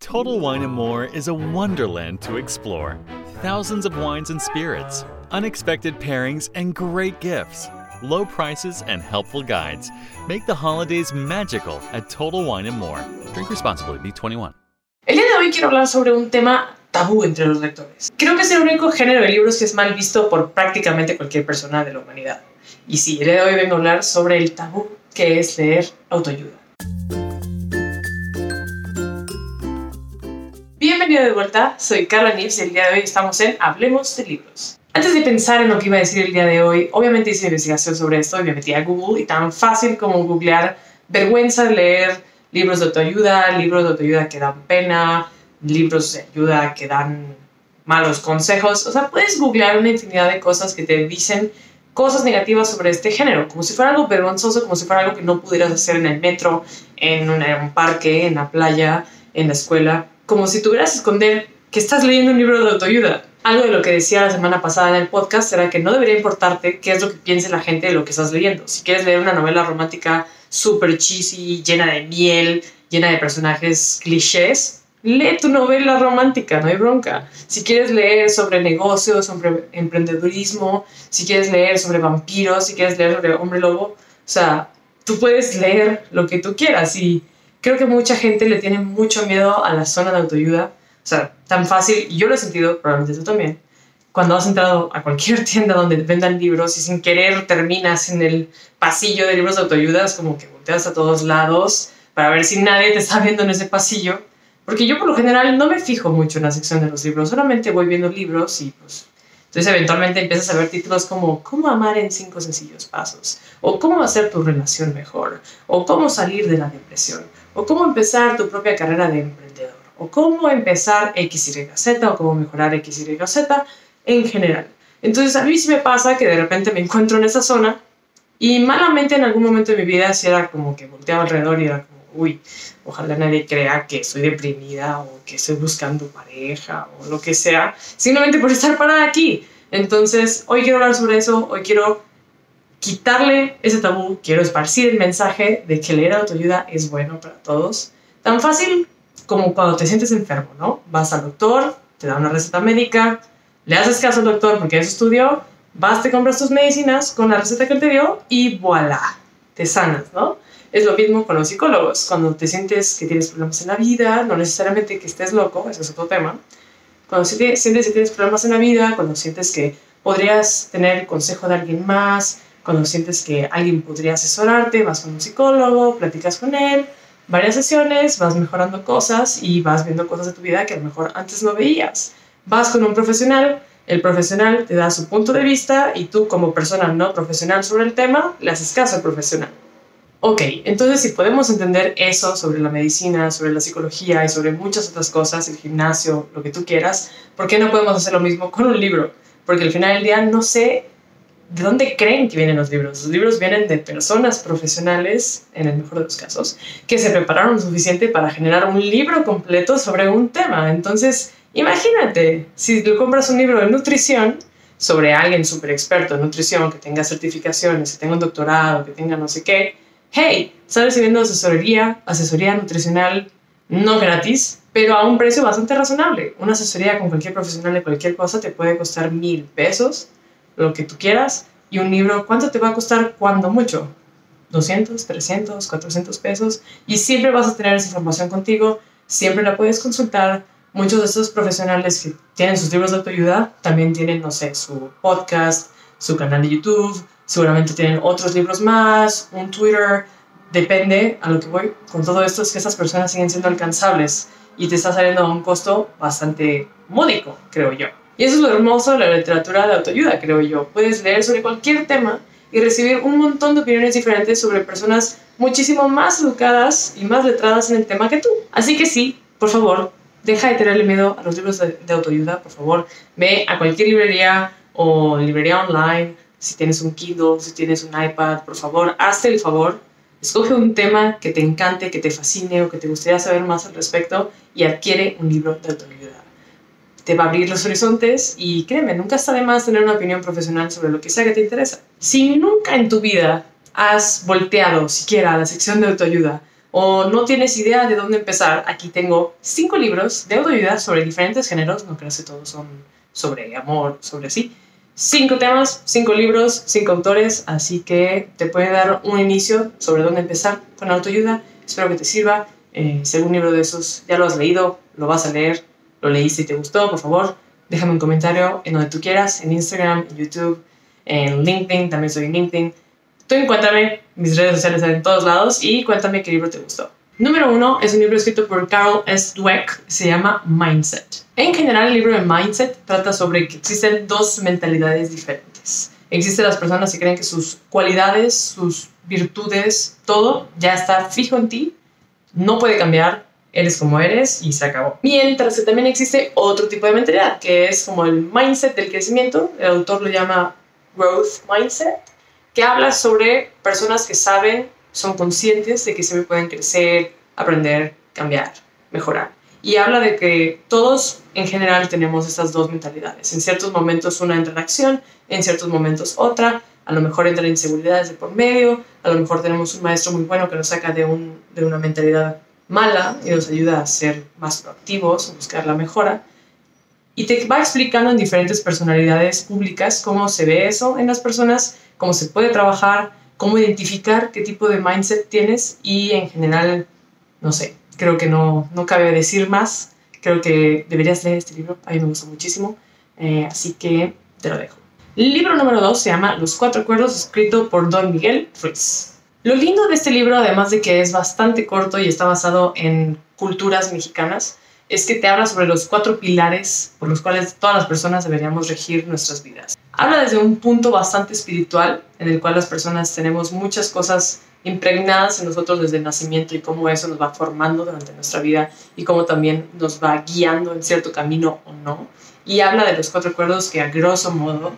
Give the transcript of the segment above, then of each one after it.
Total Wine and More is a wonderland to explore. Thousands of wines and spirits, unexpected pairings, and great gifts. Low prices and helpful guides make the holidays magical at Total Wine and More. Drink responsibly, Be 21. El día de hoy quiero hablar sobre un tema tabú entre los lectores. Creo que es el único género de libros que es mal visto por prácticamente cualquier persona de la humanidad. Y sí, el día de hoy vengo a hablar sobre el tabú que es leer autoayuda. Bienvenido de vuelta, soy Carla Nils y el día de hoy estamos en Hablemos de Libros. Antes de pensar en lo que iba a decir el día de hoy, obviamente hice investigación sobre esto y me metí a Google y tan fácil como googlear vergüenza de leer libros de autoayuda, libros de autoayuda que dan pena, libros de ayuda que dan malos consejos. O sea, puedes googlear una infinidad de cosas que te dicen cosas negativas sobre este género, como si fuera algo vergonzoso, como si fuera algo que no pudieras hacer en el metro, en, un parque, en la playa, en la escuela como si tuvieras que esconder que estás leyendo un libro de autoayuda. Algo de lo que decía la semana pasada en el podcast era que no debería importarte qué es lo que piense la gente de lo que estás leyendo. Si quieres leer una novela romántica súper cheesy, llena de miel, llena de personajes clichés, lee tu novela romántica, no hay bronca. Si quieres leer sobre negocios, sobre emprendedurismo, si quieres leer sobre vampiros, si quieres leer sobre hombre lobo, o sea, tú puedes leer lo que tú quieras y creo que mucha gente le tiene mucho miedo a la zona de autoayuda. O sea, tan fácil, yo lo he sentido, probablemente tú también, cuando has entrado a cualquier tienda donde vendan libros y sin querer terminas en el pasillo de libros de autoayuda, es como que volteas a todos lados para ver si nadie te está viendo en ese pasillo. Porque yo por lo general no me fijo mucho en la sección de los libros, solamente voy viendo libros y pues entonces eventualmente empiezas a ver títulos como ¿Cómo amar en cinco sencillos pasos? o ¿Cómo hacer tu relación mejor? o ¿Cómo salir de la depresión? O ¿Cómo empezar tu propia carrera de emprendedor? o ¿Cómo empezar XYZ? o ¿Cómo mejorar XYZ en general? Entonces a mí sí me pasa que de repente me encuentro en esa zona y malamente en algún momento de mi vida sí era como que volteaba alrededor y era como, uy, ojalá nadie crea que estoy deprimida o que estoy buscando pareja o lo que sea, simplemente por estar parada aquí. Entonces, hoy quiero hablar sobre eso, hoy quiero quitarle ese tabú, quiero esparcir el mensaje de que leer autoayuda es bueno para todos. Tan fácil como cuando te sientes enfermo, ¿no? Vas al doctor, te da una receta médica, le haces caso al doctor porque eso estudió, vas, te compras tus medicinas con la receta que él te dio y voilà, te sanas, ¿no? Es lo mismo con los psicólogos. Cuando te sientes que tienes problemas en la vida, no necesariamente que estés loco, ese es otro tema. Cuando sientes que tienes problemas en la vida, cuando sientes que podrías tener el consejo de alguien más, cuando sientes que alguien podría asesorarte, vas con un psicólogo, platicas con él, varias sesiones, vas mejorando cosas y vas viendo cosas de tu vida que a lo mejor antes no veías. Vas con un profesional, el profesional te da su punto de vista y tú como persona no profesional sobre el tema, le haces caso al profesional. Ok, entonces si podemos entender eso sobre la medicina, sobre la psicología y sobre muchas otras cosas, el gimnasio, lo que tú quieras, ¿por qué no podemos hacer lo mismo con un libro? Porque al final del día no sé de dónde creen que vienen los libros. Los libros vienen de personas profesionales, en el mejor de los casos, que se prepararon lo suficiente para generar un libro completo sobre un tema. Entonces, imagínate, si tú compras un libro de nutrición, sobre alguien súper experto en nutrición, que tenga certificaciones, que tenga un doctorado, que tenga no sé qué, hey, estás recibiendo asesoría, asesoría nutricional no gratis, pero a un precio bastante razonable. Una asesoría con cualquier profesional de cualquier cosa te puede costar mil pesos, lo que tú quieras, y un libro, ¿cuánto te va a costar? Cuando mucho. 200, 300, 400 pesos, y siempre vas a tener esa información contigo, siempre la puedes consultar. Muchos de estos profesionales que tienen sus libros de autoayuda también tienen, no sé, su podcast, su canal de YouTube, seguramente tienen otros libros más, un Twitter, depende a lo que voy con todo esto es que esas personas siguen siendo alcanzables y te está saliendo a un costo bastante módico, creo yo. Y eso es lo hermoso de la literatura de autoayuda, creo yo. Puedes leer sobre cualquier tema y recibir un montón de opiniones diferentes sobre personas muchísimo más educadas y más letradas en el tema que tú. Así que sí, por favor, deja de tenerle miedo a los libros de, autoayuda, por favor. Ve a cualquier librería o librería online si tienes un Kindle, si tienes un iPad, por favor, hazte el favor, escoge un tema que te encante, que te fascine o que te gustaría saber más al respecto y adquiere un libro de autoayuda. Te va a abrir los horizontes y créeme, nunca está de más tener una opinión profesional sobre lo que sea que te interesa. Si nunca en tu vida has volteado siquiera a la sección de autoayuda o no tienes idea de dónde empezar, aquí tengo cinco libros de autoayuda sobre diferentes géneros, no creo que todos son sobre amor, sobre sí. Cinco temas, cinco libros, cinco autores, así que te puede dar un inicio sobre dónde empezar con autoayuda. Espero que te sirva. Eh, algún libro de esos ya lo has leído, lo vas a leer, lo leíste y te gustó, por favor, déjame un comentario en donde tú quieras, en Instagram, en YouTube, en LinkedIn, también soy en LinkedIn. Tú encuéntrame, mis redes sociales en todos lados y cuéntame qué libro te gustó. Número uno es un libro escrito por Carl S. Dweck, se llama Mindset. En general, el libro de Mindset trata sobre que existen dos mentalidades diferentes. Existen las personas que creen que sus cualidades, sus virtudes, todo ya está fijo en ti, no puede cambiar, eres como eres y se acabó. Mientras que también existe otro tipo de mentalidad, que es como el mindset del crecimiento, el autor lo llama growth mindset, que habla sobre personas que saben, son conscientes de que siempre pueden crecer, aprender, cambiar, mejorar. Y habla de que todos en general tenemos estas dos mentalidades. En ciertos momentos una entra en acción, en ciertos momentos otra. A lo mejor entran inseguridades de por medio, a lo mejor tenemos un maestro muy bueno que nos saca de, un, de una mentalidad mala y nos ayuda a ser más proactivos, a buscar la mejora. Y te va explicando en diferentes personalidades públicas cómo se ve eso en las personas, cómo se puede trabajar, cómo identificar qué tipo de mindset tienes y en general, no sé, creo que no, no cabe decir más. Creo que deberías leer este libro, a mí me gusta muchísimo, eh, así que te lo dejo. Libro número dos se llama Los Cuatro Acuerdos, escrito por Don Miguel Ruiz. Lo lindo de este libro, además de que es bastante corto y está basado en culturas mexicanas, es que te habla sobre los cuatro pilares por los cuales todas las personas deberíamos regir nuestras vidas. Habla desde un punto bastante espiritual, en el cual las personas tenemos muchas cosas impregnadas en nosotros desde el nacimiento y cómo eso nos va formando durante nuestra vida y cómo también nos va guiando en cierto camino o no. Y habla de los cuatro acuerdos que a grosso modo,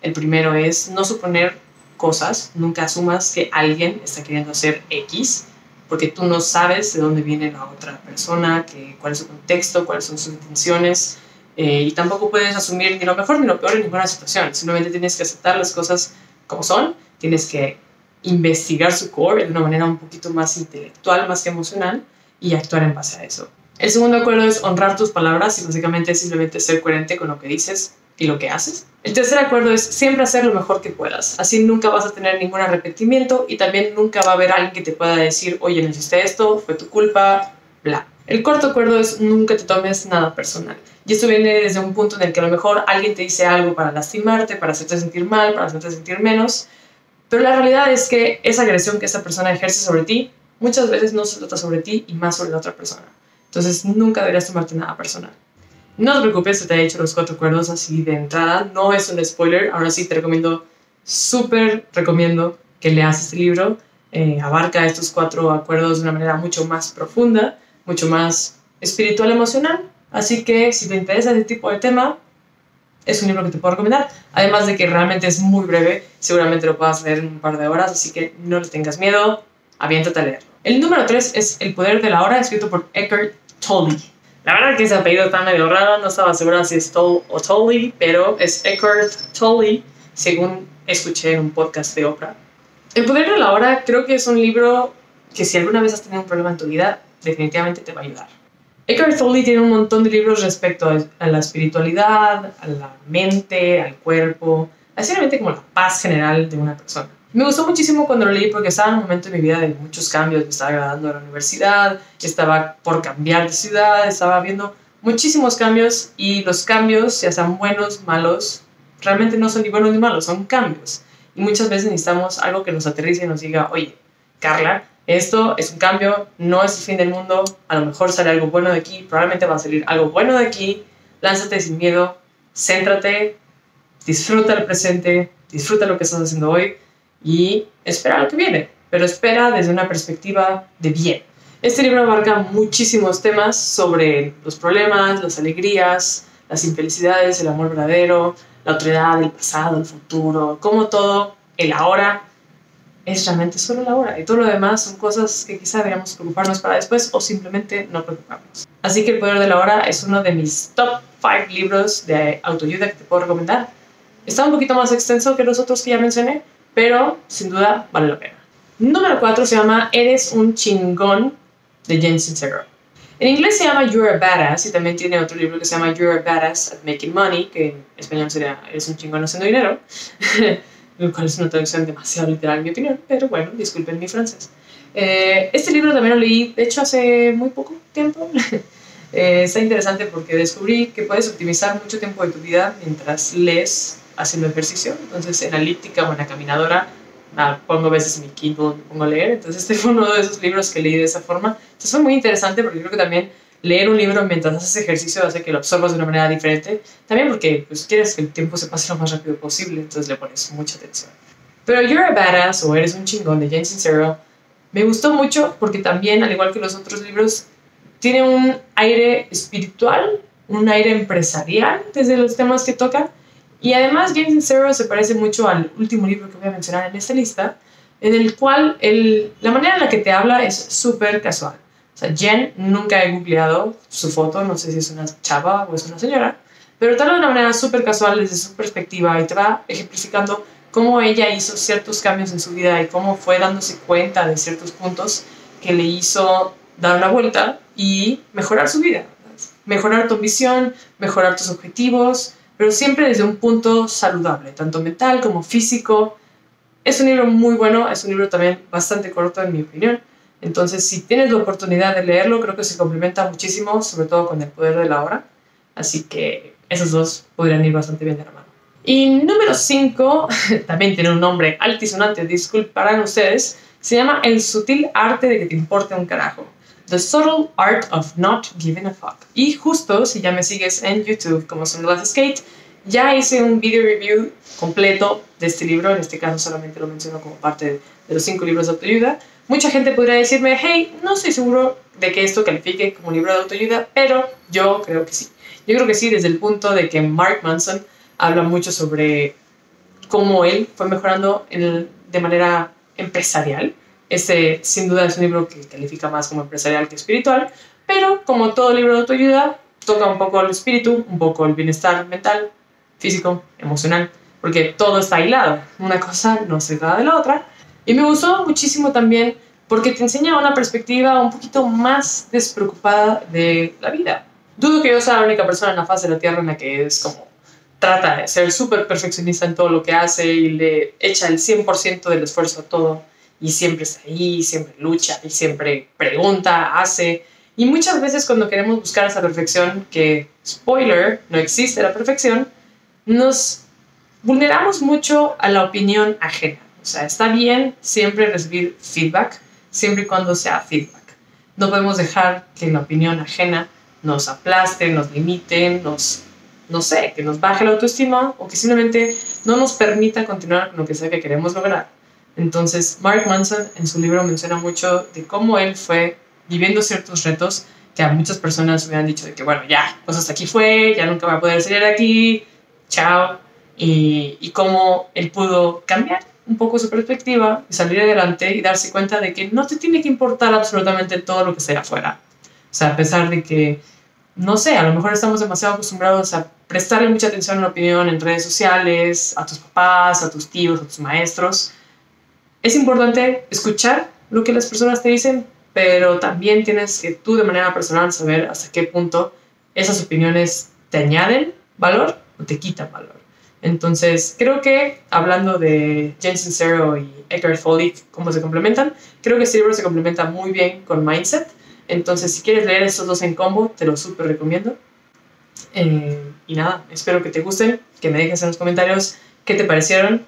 el primero es no suponer cosas, nunca asumas que alguien está queriendo hacer X, porque tú no sabes de dónde viene la otra persona, que, cuál es su contexto, cuáles son sus intenciones, eh, y tampoco puedes asumir ni lo mejor ni lo peor en ninguna situación, simplemente tienes que aceptar las cosas como son, tienes que investigar su core de una manera un poquito más intelectual, más que emocional, y actuar en base a eso. El segundo acuerdo es honrar tus palabras y básicamente simplemente ser coherente con lo que dices y lo que haces. El tercer acuerdo es siempre hacer lo mejor que puedas. Así nunca vas a tener ningún arrepentimiento y también nunca va a haber alguien que te pueda decir, oye, no hiciste esto, fue tu culpa, bla. El cuarto acuerdo es nunca te tomes nada personal. Y esto viene desde un punto en el que a lo mejor alguien te dice algo para lastimarte, para hacerte sentir mal, para hacerte sentir menos. Pero la realidad es que esa agresión que esa persona ejerce sobre ti muchas veces no se trata sobre ti y más sobre la otra persona. Entonces nunca deberías tomarte nada personal. No te preocupes, te he hecho los cuatro acuerdos así de entrada. No es un spoiler. Ahora sí te recomiendo, súper recomiendo que leas este libro. Eh, abarca estos cuatro acuerdos de una manera mucho más profunda, mucho más espiritual, emocional. Así que si te interesa este tipo de tema, es un libro que te puedo recomendar. Además de que realmente es muy breve, seguramente lo puedas leer en un par de horas, así que no le tengas miedo, aviéntate a leerlo. El número tres es El poder de la hora, escrito por Eckhart Tolle. La verdad que ese apellido está medio raro, no estaba segura si es Toll o Tolle, pero es Eckhart Tolle, según escuché en un podcast de Oprah. El poder de la hora creo que es un libro que si alguna vez has tenido un problema en tu vida, definitivamente te va a ayudar. Eckhart Tolle tiene un montón de libros respecto a la espiritualidad, a la mente, al cuerpo, básicamente como la paz general de una persona. Me gustó muchísimo cuando lo leí porque estaba en un momento de mi vida de muchos cambios. Me estaba graduando de la universidad, estaba por cambiar de ciudad, estaba viendo muchísimos cambios y los cambios, ya sean buenos, malos, realmente no son ni buenos ni malos, son cambios. Y muchas veces necesitamos algo que nos aterrice y nos diga, oye, Carla, esto es un cambio, no es el fin del mundo, a lo mejor sale algo bueno de aquí, probablemente va a salir algo bueno de aquí, lánzate sin miedo, céntrate, disfruta el presente, disfruta lo que estás haciendo hoy y espera lo que viene, pero espera desde una perspectiva de bien. Este libro abarca muchísimos temas sobre los problemas, las alegrías, las infelicidades, el amor verdadero, la autoridad, el pasado, el futuro, como todo, el ahora es realmente solo el ahora y todo lo demás son cosas que quizá deberíamos preocuparnos para después o simplemente no preocuparnos. Así que El Poder de la Hora es uno de mis top 5 libros de autoayuda que te puedo recomendar. Está un poquito más extenso que los otros que ya mencioné, pero sin duda vale la pena. Número 4 se llama Eres un chingón de Jen Sincero. En inglés se llama You're a Badass y también tiene otro libro que se llama You're a Badass at Making Money, que en español sería Eres un chingón haciendo dinero, lo cual es una traducción demasiado literal en mi opinión, pero bueno, disculpen mi francés. Eh, este libro también lo leí, de hecho, hace muy poco tiempo. eh, está interesante porque descubrí que puedes optimizar mucho tiempo de tu vida mientras lees haciendo ejercicio. Entonces, en la elíptica o en la caminadora, nada, pongo a veces mi Kindle, me pongo a leer. Entonces, este fue uno de esos libros que leí de esa forma. Entonces, fue muy interesante porque creo que también leer un libro mientras haces ejercicio hace que lo absorbas de una manera diferente. También porque pues, quieres que el tiempo se pase lo más rápido posible, entonces le pones mucha atención. Pero You're a Badass o Eres un chingón de Jane Sincero me gustó mucho porque también, al igual que los otros libros, tiene un aire espiritual, un aire empresarial desde los temas que toca. Y además, Jane Sincero se parece mucho al último libro que voy a mencionar en esta lista, en el cual el, la manera en la que te habla es súper casual. O sea, Jen nunca he googleado su foto, no sé si es una chava o es una señora, pero habla de una manera súper casual desde su perspectiva y te va ejemplificando cómo ella hizo ciertos cambios en su vida y cómo fue dándose cuenta de ciertos puntos que le hizo dar una vuelta y mejorar su vida. Mejorar tu ambición, mejorar tus objetivos, pero siempre desde un punto saludable, tanto mental como físico. Es un libro muy bueno, es un libro también bastante corto en mi opinión. Entonces, si tienes la oportunidad de leerlo, creo que se complementa muchísimo, sobre todo con el poder de la hora. Así que esos dos podrían ir bastante bien de la mano. Y número 5, también tiene un nombre altisonante, disculparán ustedes, se llama El sutil arte de que te importe un carajo. The Subtle Art of Not Giving a Fuck. Y justo, si ya me sigues en YouTube como Sunglass Skate, ya hice un video review completo de este libro, en este caso solamente lo menciono como parte de los cinco libros de autoayuda. Mucha gente podría decirme, hey, no estoy seguro de que esto califique como libro de autoayuda, pero yo creo que sí. Yo creo que sí, desde el punto de que Mark Manson habla mucho sobre cómo él fue mejorando en de manera empresarial. Este, sin duda, es un libro que califica más como empresarial que espiritual, pero como todo libro de autoayuda, toca un poco el espíritu, un poco el bienestar mental, físico, emocional, porque todo está hilado. Una cosa no se da de la otra. Y me gustó muchísimo también porque te enseña una perspectiva un poquito más despreocupada de la vida. Dudo que yo sea la única persona en la faz de la Tierra en la que es como trata de ser súper perfeccionista en todo lo que hace y le echa el 100% del esfuerzo a todo y siempre está ahí, siempre lucha y siempre pregunta, hace. Y muchas veces cuando queremos buscar esa perfección, que, spoiler, no existe la perfección, nos vulneramos mucho a la opinión ajena. O sea, está bien siempre recibir feedback, siempre y cuando sea feedback. No podemos dejar que la opinión ajena nos aplaste, nos limite, nos no sé, que nos baje la autoestima o que simplemente no nos permita continuar con lo que sea que queremos lograr. Entonces, Mark Manson en su libro menciona mucho de cómo él fue viviendo ciertos retos que a muchas personas hubieran dicho de que, bueno, ya, pues hasta aquí fue, ya nunca voy a poder salir de aquí, chao, y, y cómo él pudo cambiar un poco su perspectiva y salir adelante y darse cuenta de que no te tiene que importar absolutamente todo lo que sea afuera. O sea, a pesar de que no sé, a lo mejor estamos demasiado acostumbrados a prestarle mucha atención a la opinión en redes sociales, a tus papás, a tus tíos, a tus maestros. Es importante escuchar lo que las personas te dicen, pero también tienes que tú de manera personal saber hasta qué punto esas opiniones te añaden valor o te quitan valor. Entonces, creo que hablando de Jen Sincero y Eckhart Tolle, cómo se complementan, creo que este libro se complementa muy bien con Mindset entonces, si quieres leer estos dos en combo, te los súper recomiendo. Eh, y nada, espero que te gusten, que me dejes en los comentarios qué te parecieron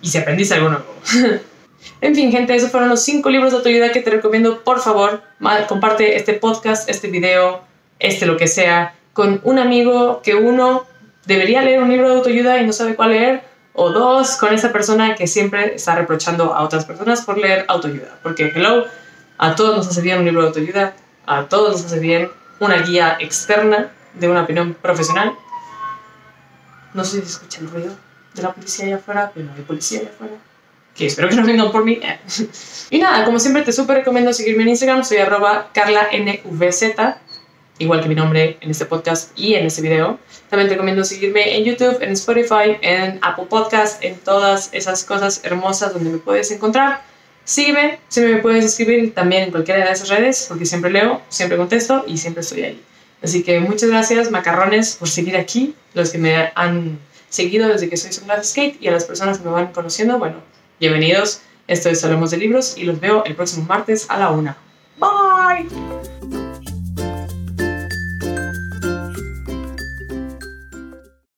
y si aprendiste algo nuevo. en fin, gente, esos fueron los cinco libros de autoayuda que te recomiendo. Por favor, comparte este podcast, este video, este lo que sea, con un amigo que uno debería leer un libro de autoayuda y no sabe cuál leer. O dos, con esa persona que siempre está reprochando a otras personas por leer autoayuda. Porque, hello, a todos nos hace bien un libro de autoayuda, a todos nos hace bien una guía externa de una opinión profesional. No sé si escucha el ruido de la policía allá afuera, pero no hay policía allá afuera. Que espero que no vengan por mí. y nada, como siempre te súper recomiendo seguirme en Instagram, soy arroba carlanvz, igual que mi nombre en este podcast y en este video. También te recomiendo seguirme en YouTube, en Spotify, en Apple Podcast, en todas esas cosas hermosas donde me puedes encontrar. Sígueme, siempre me puedes escribir también en cualquiera de esas redes, porque siempre leo, siempre contesto y siempre estoy ahí. Así que muchas gracias, macarrones, por seguir aquí, los que me han seguido desde que soy Sunglass Skate y a las personas que me van conociendo, bueno, bienvenidos. Esto es Hablemos de Libros y los veo el próximo martes a la una. Bye.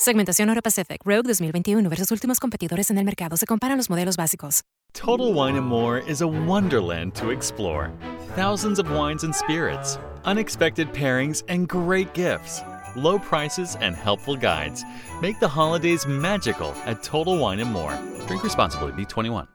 Segmentación Euro Pacific Rogue 2021 versus últimos competidores en el mercado. Se comparan los modelos básicos. Total Wine and More is a wonderland to explore. Thousands of wines and spirits, unexpected pairings, and great gifts. Low prices and helpful guides make the holidays magical at Total Wine and More. Drink responsibly, be 21.